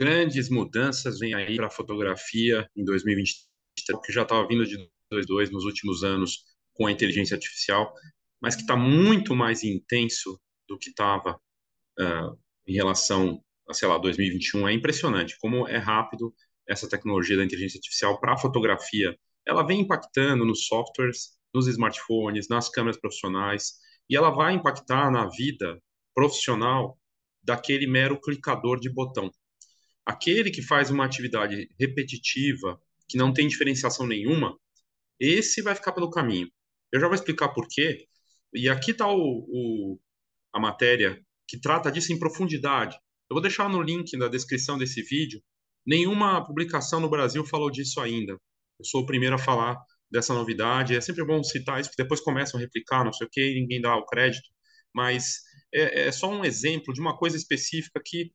grandes mudanças vêm aí para a fotografia em 2023, que já estava vindo de 2022 nos últimos anos com a inteligência artificial, mas que está muito mais intenso do que estava uh, em relação a, sei lá, 2021. É impressionante como é rápido essa tecnologia da inteligência artificial para a fotografia. Ela vem impactando nos softwares, nos smartphones, nas câmeras profissionais, e ela vai impactar na vida profissional daquele mero clicador de botão. Aquele que faz uma atividade repetitiva, que não tem diferenciação nenhuma, esse vai ficar pelo caminho. Eu já vou explicar por quê. E aqui está a matéria que trata disso em profundidade. Eu vou deixar no link na descrição desse vídeo. Nenhuma publicação no Brasil falou disso ainda. Eu sou o primeiro a falar dessa novidade. É sempre bom citar isso, porque depois começam a replicar, não sei o quê, ninguém dá o crédito. Mas é, é só um exemplo de uma coisa específica que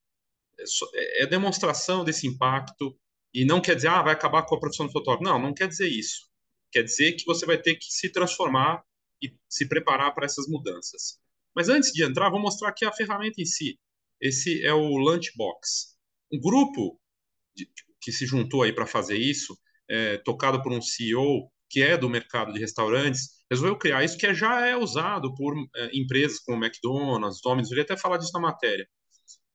é, é demonstração desse impacto e não quer dizer, ah, vai acabar com a profissão do fotógrafo. Não, não quer dizer isso. Quer dizer que você vai ter que se transformar e se preparar para essas mudanças. Mas antes de entrar, vou mostrar aqui a ferramenta em si. Esse é o Lunchbox. Um grupo que se juntou aí para fazer isso, é, tocado por um CEO que é do mercado de restaurantes, resolveu criar isso que já é usado por é, empresas como McDonald's, Domino's, eu ia até falar disso na matéria.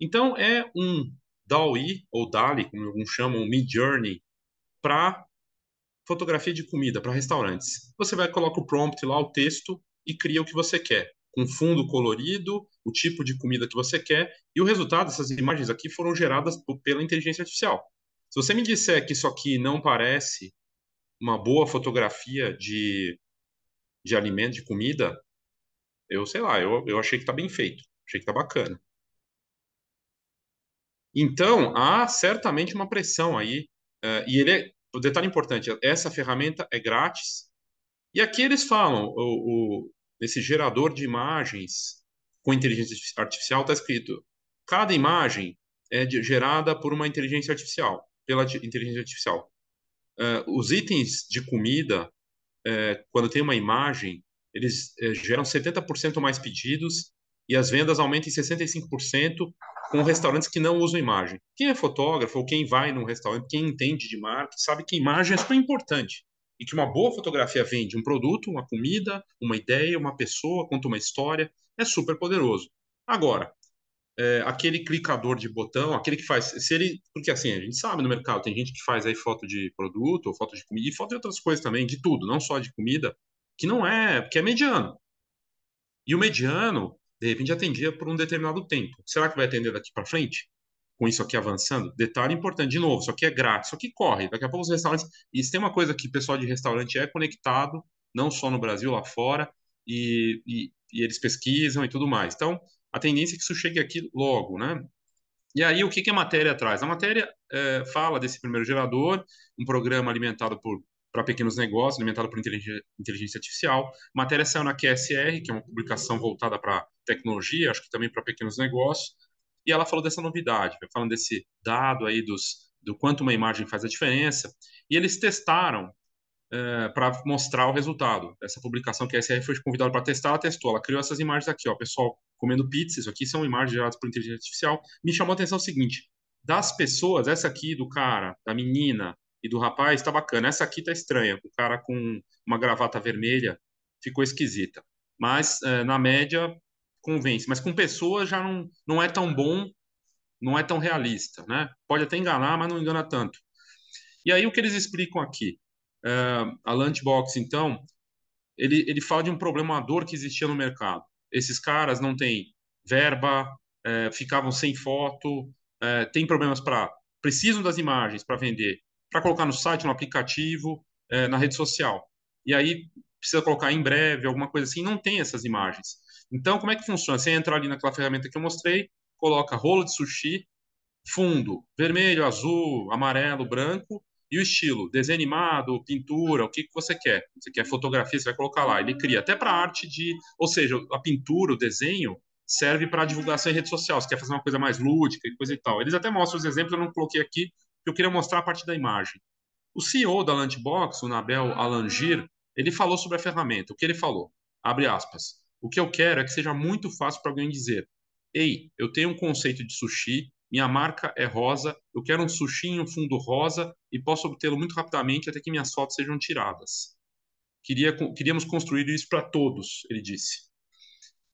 Então, é um DALL-E, ou DALI, como alguns chamam, Mid Journey, para fotografia de comida, para restaurantes. Você vai, coloca o prompt lá, o texto, e cria o que você quer, com fundo colorido, o tipo de comida que você quer, e o resultado dessas imagens aqui foram geradas pela inteligência artificial. Se você me disser que isso aqui não parece uma boa fotografia de, de alimento, de comida, eu sei lá, eu, eu achei que está bem feito, achei que está bacana. Então, há certamente uma pressão aí, uh, e ele é, o detalhe importante, essa ferramenta é grátis, e aqui eles falam, o, o, nesse gerador de imagens com inteligência artificial está escrito, cada imagem é de, gerada por uma inteligência artificial, pela inteligência artificial. Uh, os itens de comida, uh, quando tem uma imagem, eles uh, geram 70% mais pedidos e as vendas aumentam em 65% com restaurantes que não usam imagem. Quem é fotógrafo ou quem vai num restaurante, quem entende de marca, sabe que imagem é super importante. E que uma boa fotografia vende um produto, uma comida, uma ideia, uma pessoa, conta uma história, é super poderoso. Agora, é, aquele clicador de botão, aquele que faz, se ele, porque assim, a gente sabe no mercado, tem gente que faz aí foto de produto, ou foto de comida, e foto de outras coisas também, de tudo, não só de comida, que não é, que é mediano. E o mediano, de repente atendia por um determinado tempo. Será que vai atender daqui para frente? Com isso aqui avançando? Detalhe importante, de novo, isso aqui é grátis, isso aqui corre. Daqui a pouco os restaurantes. Se tem uma coisa que o pessoal de restaurante é conectado, não só no Brasil, lá fora, e, e, e eles pesquisam e tudo mais. Então, a tendência é que isso chegue aqui logo, né? E aí, o que, que a matéria traz? A matéria é, fala desse primeiro gerador, um programa alimentado por para pequenos negócios, alimentado por inteligência, artificial. A matéria saiu na QSR, que é uma publicação voltada para tecnologia, acho que também para pequenos negócios, e ela falou dessa novidade, falando desse dado aí dos, do quanto uma imagem faz a diferença, e eles testaram é, para mostrar o resultado. Essa publicação que a foi convidada para testar, ela testou, ela criou essas imagens aqui, ó, pessoal comendo pizza, isso aqui são imagens geradas por inteligência artificial. Me chamou a atenção o seguinte, das pessoas, essa aqui do cara, da menina, e do rapaz tá bacana. Essa aqui tá estranha, o cara com uma gravata vermelha ficou esquisita. Mas é, na média convence, mas com pessoas já não, não é tão bom, não é tão realista, né? Pode até enganar, mas não engana tanto. E aí o que eles explicam aqui? É, a Lunchbox, então, ele, ele fala de um problema, uma dor que existia no mercado. Esses caras não têm verba, é, ficavam sem foto, é, tem problemas para precisam das imagens para vender, para colocar no site, no aplicativo, é, na rede social. E aí precisa colocar em breve, alguma coisa assim, não tem essas imagens. Então, como é que funciona? Você entra ali naquela ferramenta que eu mostrei, coloca rolo de sushi, fundo, vermelho, azul, amarelo, branco, e o estilo, desenho animado, pintura, o que, que você quer. Você quer fotografia, você vai colocar lá. Ele cria até para arte de. Ou seja, a pintura, o desenho, serve para divulgação em rede social. Você quer fazer uma coisa mais lúdica e coisa e tal. Eles até mostram os exemplos, eu não coloquei aqui, que eu queria mostrar a partir da imagem. O CEO da Lunchbox, o Nabel Alangir, ele falou sobre a ferramenta. O que ele falou? Abre aspas. O que eu quero é que seja muito fácil para alguém dizer: Ei, eu tenho um conceito de sushi, minha marca é rosa, eu quero um sushi em um fundo rosa e posso obtê-lo muito rapidamente até que minhas fotos sejam tiradas. Queria, queríamos construir isso para todos, ele disse.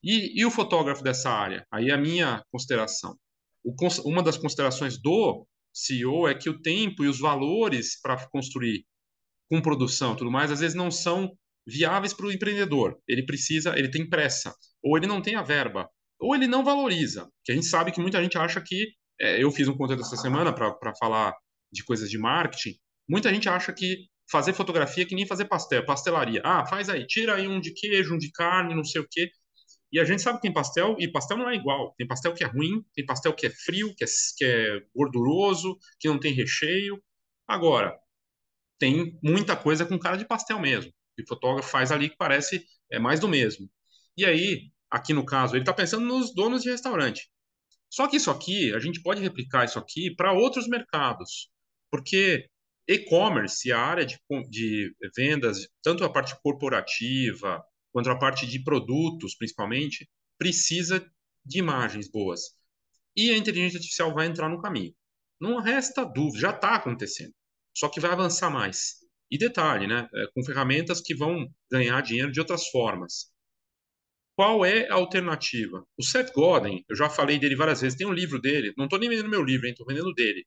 E, e, o fotógrafo dessa área? Aí a minha consideração. O, uma das considerações do CEO é que o tempo e os valores para construir com produção tudo mais, às vezes não são viáveis para o empreendedor. Ele precisa, ele tem pressa, ou ele não tem a verba, ou ele não valoriza. Que a gente sabe que muita gente acha que. É, eu fiz um conteúdo essa semana para falar de coisas de marketing. Muita gente acha que fazer fotografia é que nem fazer pastel, pastelaria. Ah, faz aí, tira aí um de queijo, um de carne, não sei o quê. E a gente sabe que tem pastel, e pastel não é igual. Tem pastel que é ruim, tem pastel que é frio, que é, que é gorduroso, que não tem recheio. Agora, tem muita coisa com cara de pastel mesmo. Que o fotógrafo faz ali que parece é mais do mesmo. E aí, aqui no caso, ele está pensando nos donos de restaurante. Só que isso aqui, a gente pode replicar isso aqui para outros mercados. Porque e-commerce, a área de, de vendas, tanto a parte corporativa quanto a parte de produtos, principalmente, precisa de imagens boas. E a inteligência artificial vai entrar no caminho. Não resta dúvida, já está acontecendo. Só que vai avançar mais. E detalhe, né? É, com ferramentas que vão ganhar dinheiro de outras formas. Qual é a alternativa? O Seth Godin, eu já falei dele várias vezes, tem um livro dele, não estou nem vendendo meu livro, estou vendendo dele.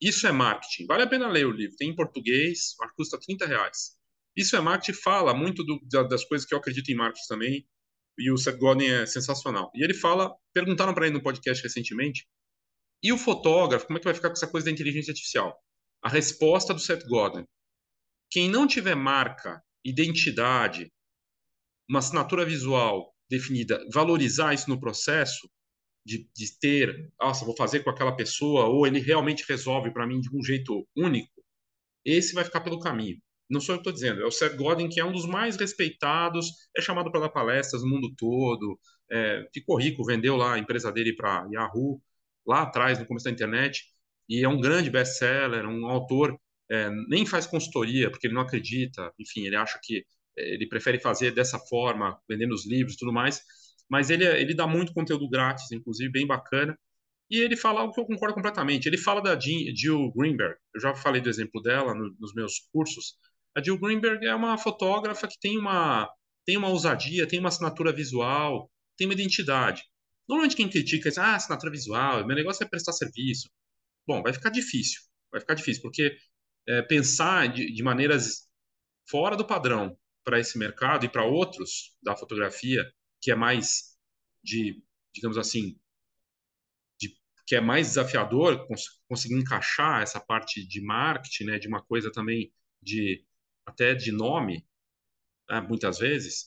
Isso é marketing. Vale a pena ler o livro, tem em português, custa 30 reais. Isso é marketing, fala muito do, das coisas que eu acredito em marketing também, e o Seth Godin é sensacional. E ele fala, perguntaram para ele no podcast recentemente, e o fotógrafo, como é que vai ficar com essa coisa da inteligência artificial? A resposta do Seth Godin, quem não tiver marca, identidade, uma assinatura visual definida, valorizar isso no processo, de, de ter, nossa, vou fazer com aquela pessoa, ou ele realmente resolve para mim de um jeito único, esse vai ficar pelo caminho não sou eu que estou dizendo, é o Seth Godin, que é um dos mais respeitados, é chamado para dar palestras no mundo todo, é, ficou rico, vendeu lá a empresa dele para Yahoo, lá atrás, no começo da internet, e é um grande best-seller, um autor, é, nem faz consultoria, porque ele não acredita, enfim, ele acha que é, ele prefere fazer dessa forma, vendendo os livros e tudo mais, mas ele, ele dá muito conteúdo grátis, inclusive, bem bacana, e ele fala algo que eu concordo completamente. Ele fala da Jill Greenberg, eu já falei do exemplo dela no, nos meus cursos, a Jill Greenberg é uma fotógrafa que tem uma, tem uma ousadia, tem uma assinatura visual, tem uma identidade. Normalmente quem critica diz, ah, assinatura visual, meu negócio é prestar serviço. Bom, vai ficar difícil, vai ficar difícil, porque é, pensar de, de maneiras fora do padrão para esse mercado e para outros da fotografia, que é mais de, digamos assim, de, que é mais desafiador cons conseguir encaixar essa parte de marketing, né, de uma coisa também de até de nome, né, muitas vezes,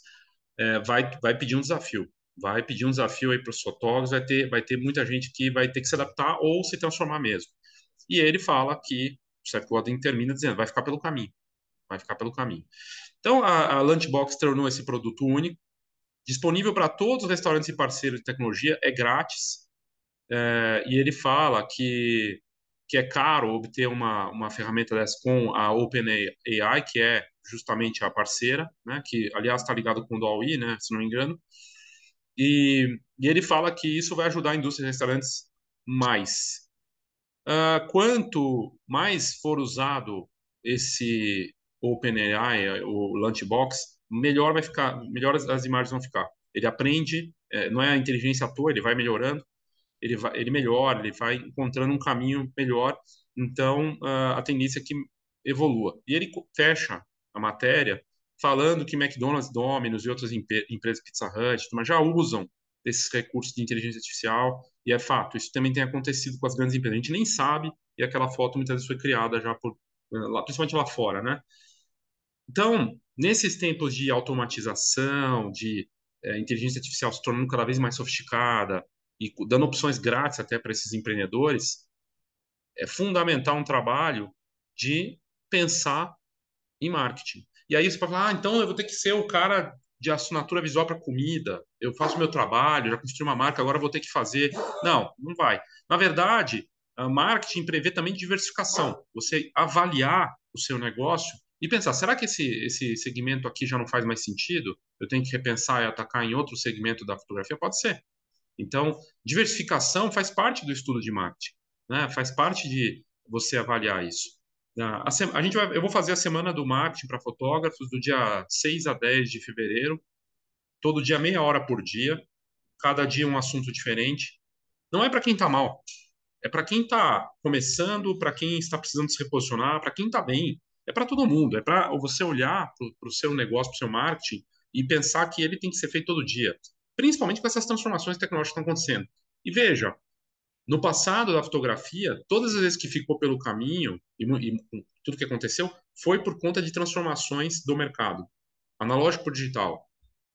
é, vai, vai pedir um desafio. Vai pedir um desafio aí para os fotógrafos, vai ter, vai ter muita gente que vai ter que se adaptar ou se transformar mesmo. E ele fala que o Seth Godin termina dizendo, vai ficar pelo caminho. Vai ficar pelo caminho. Então, a, a Lunchbox tornou esse produto único, disponível para todos os restaurantes e parceiros de tecnologia, é grátis. É, e ele fala que que é caro obter uma, uma ferramenta dessa com a OpenAI, que é justamente a parceira, né, que aliás está ligado com o DALL-E, né, se não me engano, e, e, ele fala que isso vai ajudar a indústria de restaurantes mais. Uh, quanto mais for usado esse OpenAI, o Lunchbox, melhor vai ficar, melhor as, as imagens vão ficar. Ele aprende, é, não é a inteligência à toa, ele vai melhorando ele, vai, ele melhora, ele vai encontrando um caminho melhor. Então, uh, a tendência é que evolua. E ele fecha a matéria falando que McDonald's, Domino's e outras empresas, Pizza Hut, mas já usam esses recursos de inteligência artificial, e é fato, isso também tem acontecido com as grandes empresas. A gente nem sabe, e aquela foto muitas vezes foi criada já por, lá, principalmente lá fora, né? Então, nesses tempos de automatização, de é, inteligência artificial se tornando cada vez mais sofisticada, e dando opções grátis até para esses empreendedores, é fundamental um trabalho de pensar em marketing. E aí você pode falar, ah, então eu vou ter que ser o cara de assinatura visual para comida, eu faço meu trabalho, já construí uma marca, agora vou ter que fazer. Não, não vai. Na verdade, marketing prevê também diversificação. Você avaliar o seu negócio e pensar, será que esse, esse segmento aqui já não faz mais sentido? Eu tenho que repensar e atacar em outro segmento da fotografia? Pode ser. Então, diversificação faz parte do estudo de marketing, né? Faz parte de você avaliar isso. A, a gente vai, eu vou fazer a semana do marketing para fotógrafos do dia 6 a 10 de fevereiro, todo dia meia hora por dia, cada dia um assunto diferente. Não é para quem está mal, é para quem está começando, para quem está precisando se reposicionar, para quem está bem. É para todo mundo. É para você olhar para o seu negócio, para o seu marketing e pensar que ele tem que ser feito todo dia, principalmente com essas transformações tecnológicas que estão acontecendo. E veja, no passado da fotografia, todas as vezes que ficou pelo caminho e, e tudo que aconteceu foi por conta de transformações do mercado, analógico por digital.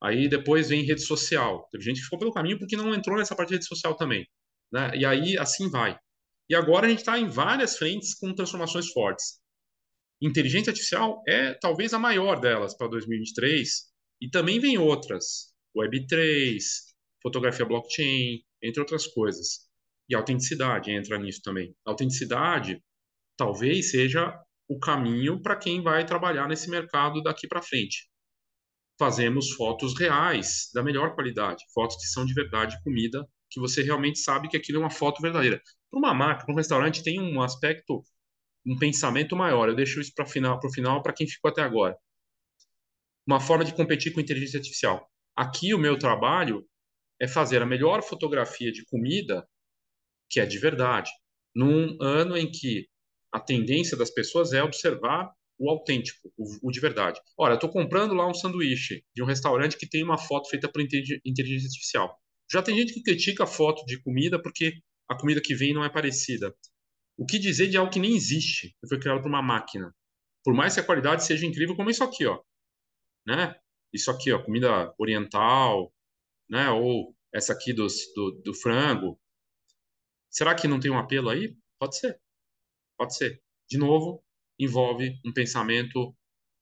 Aí depois vem rede social. Teve gente que ficou pelo caminho porque não entrou nessa parte de rede social também. Né? E aí assim vai. E agora a gente está em várias frentes com transformações fortes. Inteligência artificial é talvez a maior delas para 2023, e também vem outras, Web3, fotografia blockchain, entre outras coisas. E autenticidade entra nisso também. A autenticidade talvez seja o caminho para quem vai trabalhar nesse mercado daqui para frente. Fazemos fotos reais, da melhor qualidade, fotos que são de verdade comida que você realmente sabe que aquilo é uma foto verdadeira. Para uma marca, para um restaurante, tem um aspecto, um pensamento maior. Eu deixo isso para o final, para quem ficou até agora. Uma forma de competir com inteligência artificial. Aqui o meu trabalho é fazer a melhor fotografia de comida que é de verdade, num ano em que a tendência das pessoas é observar o autêntico, o, o de verdade. Olha, estou comprando lá um sanduíche de um restaurante que tem uma foto feita por inteligência artificial. Já tem gente que critica a foto de comida porque a comida que vem não é parecida. O que dizer de algo que nem existe, que foi criado por uma máquina? Por mais que a qualidade seja incrível, como isso aqui, ó, né? Isso aqui, ó, comida oriental, né? Ou essa aqui dos, do, do frango. Será que não tem um apelo aí? Pode ser, pode ser. De novo, envolve um pensamento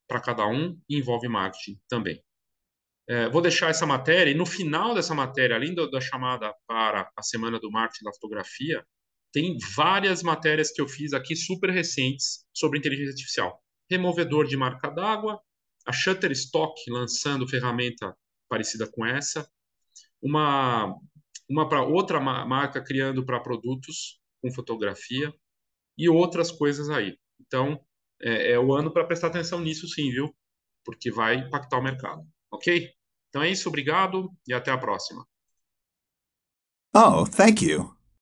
para cada um e envolve marketing também. É, vou deixar essa matéria, e no final dessa matéria, além da chamada para a Semana do Marketing da Fotografia, tem várias matérias que eu fiz aqui super recentes sobre inteligência artificial. Removedor de marca d'água, a Shutterstock lançando ferramenta parecida com essa, uma, uma para outra marca criando para produtos com fotografia e outras coisas aí. Então, é, é o ano para prestar atenção nisso sim, viu? Porque vai impactar o mercado. Ok? Então é isso, obrigado e até a próxima. Oh, thank you.